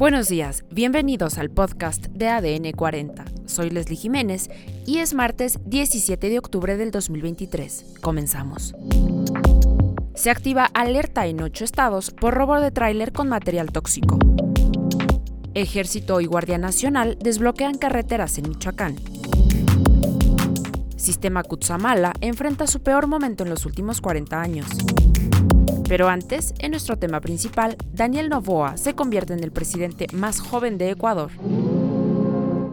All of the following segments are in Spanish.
Buenos días, bienvenidos al podcast de ADN 40. Soy Leslie Jiménez y es martes 17 de octubre del 2023. Comenzamos. Se activa alerta en ocho estados por robo de tráiler con material tóxico. Ejército y Guardia Nacional desbloquean carreteras en Michoacán. Sistema Kutsamala enfrenta su peor momento en los últimos 40 años. Pero antes, en nuestro tema principal, Daniel Novoa se convierte en el presidente más joven de Ecuador.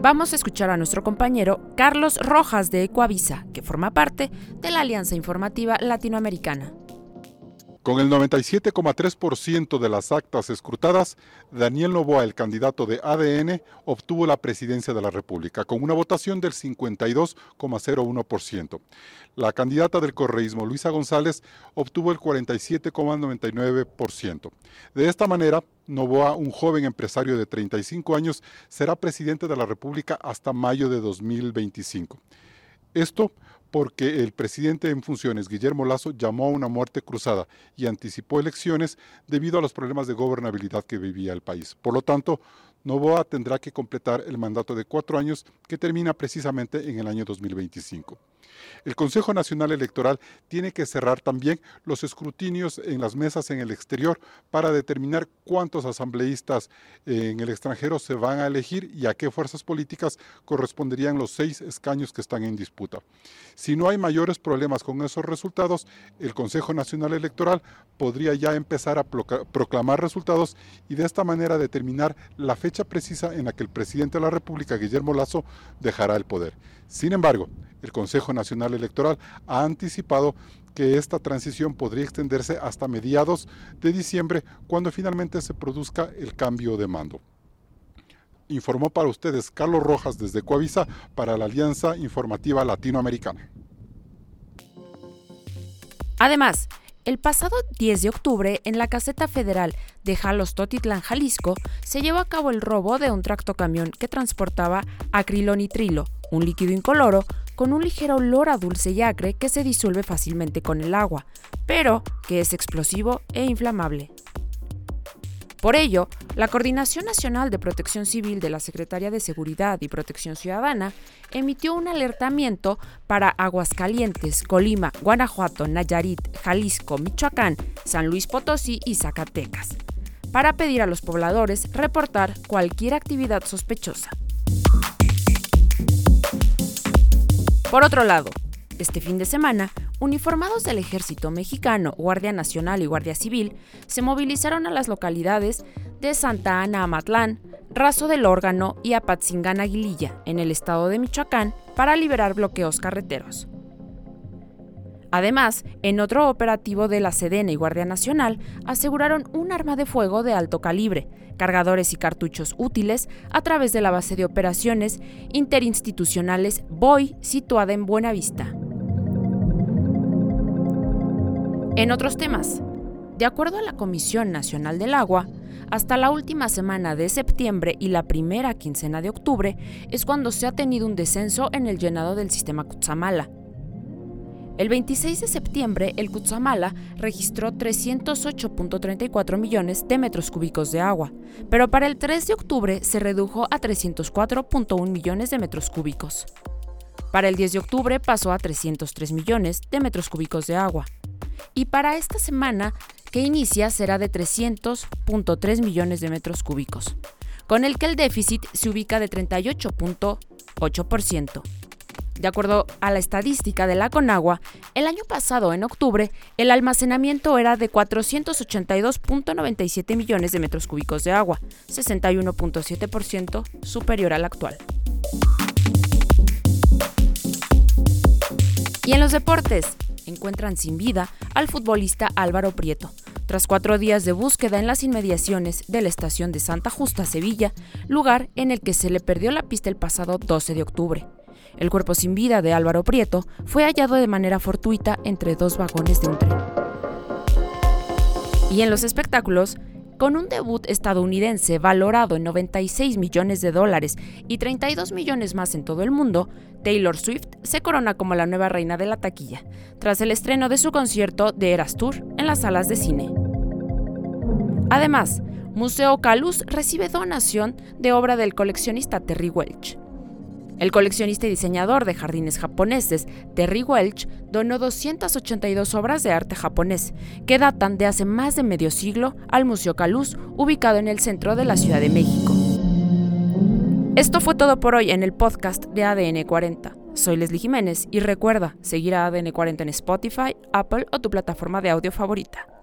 Vamos a escuchar a nuestro compañero Carlos Rojas de Ecuavisa, que forma parte de la Alianza Informativa Latinoamericana. Con el 97,3% de las actas escrutadas, Daniel Novoa, el candidato de ADN, obtuvo la presidencia de la República, con una votación del 52,01%. La candidata del correísmo, Luisa González, obtuvo el 47,99%. De esta manera, Novoa, un joven empresario de 35 años, será presidente de la República hasta mayo de 2025. Esto porque el presidente en funciones, Guillermo Lazo, llamó a una muerte cruzada y anticipó elecciones debido a los problemas de gobernabilidad que vivía el país. Por lo tanto, Novoa tendrá que completar el mandato de cuatro años que termina precisamente en el año 2025. El Consejo Nacional Electoral tiene que cerrar también los escrutinios en las mesas en el exterior para determinar cuántos asambleístas en el extranjero se van a elegir y a qué fuerzas políticas corresponderían los seis escaños que están en disputa. Si no hay mayores problemas con esos resultados, el Consejo Nacional Electoral podría ya empezar a proclamar resultados y de esta manera determinar la fecha precisa en la que el presidente de la República, Guillermo Lazo, dejará el poder. Sin embargo, el Consejo Nacional Electoral ha anticipado que esta transición podría extenderse hasta mediados de diciembre, cuando finalmente se produzca el cambio de mando. Informó para ustedes Carlos Rojas desde Coavisa para la Alianza Informativa Latinoamericana. Además, el pasado 10 de octubre, en la caseta federal de Jalos Totitlán, Jalisco, se llevó a cabo el robo de un tractocamión que transportaba acrilonitrilo, un líquido incoloro con un ligero olor a dulce y acre que se disuelve fácilmente con el agua, pero que es explosivo e inflamable. Por ello, la Coordinación Nacional de Protección Civil de la Secretaría de Seguridad y Protección Ciudadana emitió un alertamiento para Aguascalientes, Colima, Guanajuato, Nayarit, Jalisco, Michoacán, San Luis Potosí y Zacatecas, para pedir a los pobladores reportar cualquier actividad sospechosa. Por otro lado, este fin de semana, uniformados del Ejército Mexicano, Guardia Nacional y Guardia Civil se movilizaron a las localidades de Santa Ana Amatlán, Razo del Órgano y Apatzingán Aguililla, en el estado de Michoacán, para liberar bloqueos carreteros. Además, en otro operativo de la Sedena y Guardia Nacional, aseguraron un arma de fuego de alto calibre, cargadores y cartuchos útiles a través de la base de operaciones interinstitucionales BOI situada en Buenavista. En otros temas, de acuerdo a la Comisión Nacional del Agua, hasta la última semana de septiembre y la primera quincena de octubre es cuando se ha tenido un descenso en el llenado del sistema Cutzamala, el 26 de septiembre, el Cutzamala registró 308.34 millones de metros cúbicos de agua, pero para el 3 de octubre se redujo a 304.1 millones de metros cúbicos. Para el 10 de octubre pasó a 303 millones de metros cúbicos de agua. Y para esta semana que inicia será de 300.3 millones de metros cúbicos, con el que el déficit se ubica de 38.8%. De acuerdo a la estadística de la Conagua, el año pasado, en octubre, el almacenamiento era de 482.97 millones de metros cúbicos de agua, 61.7% superior al actual. Y en los deportes, encuentran sin vida al futbolista Álvaro Prieto, tras cuatro días de búsqueda en las inmediaciones de la estación de Santa Justa, Sevilla, lugar en el que se le perdió la pista el pasado 12 de octubre. El cuerpo sin vida de Álvaro Prieto fue hallado de manera fortuita entre dos vagones de un tren. Y en los espectáculos, con un debut estadounidense valorado en 96 millones de dólares y 32 millones más en todo el mundo, Taylor Swift se corona como la nueva reina de la taquilla, tras el estreno de su concierto de Eras Tour en las salas de cine. Además, Museo Calus recibe donación de obra del coleccionista Terry Welch. El coleccionista y diseñador de jardines japoneses, Terry Welch, donó 282 obras de arte japonés, que datan de hace más de medio siglo al Museo Caluz, ubicado en el centro de la Ciudad de México. Esto fue todo por hoy en el podcast de ADN 40. Soy Leslie Jiménez y recuerda seguir a ADN 40 en Spotify, Apple o tu plataforma de audio favorita.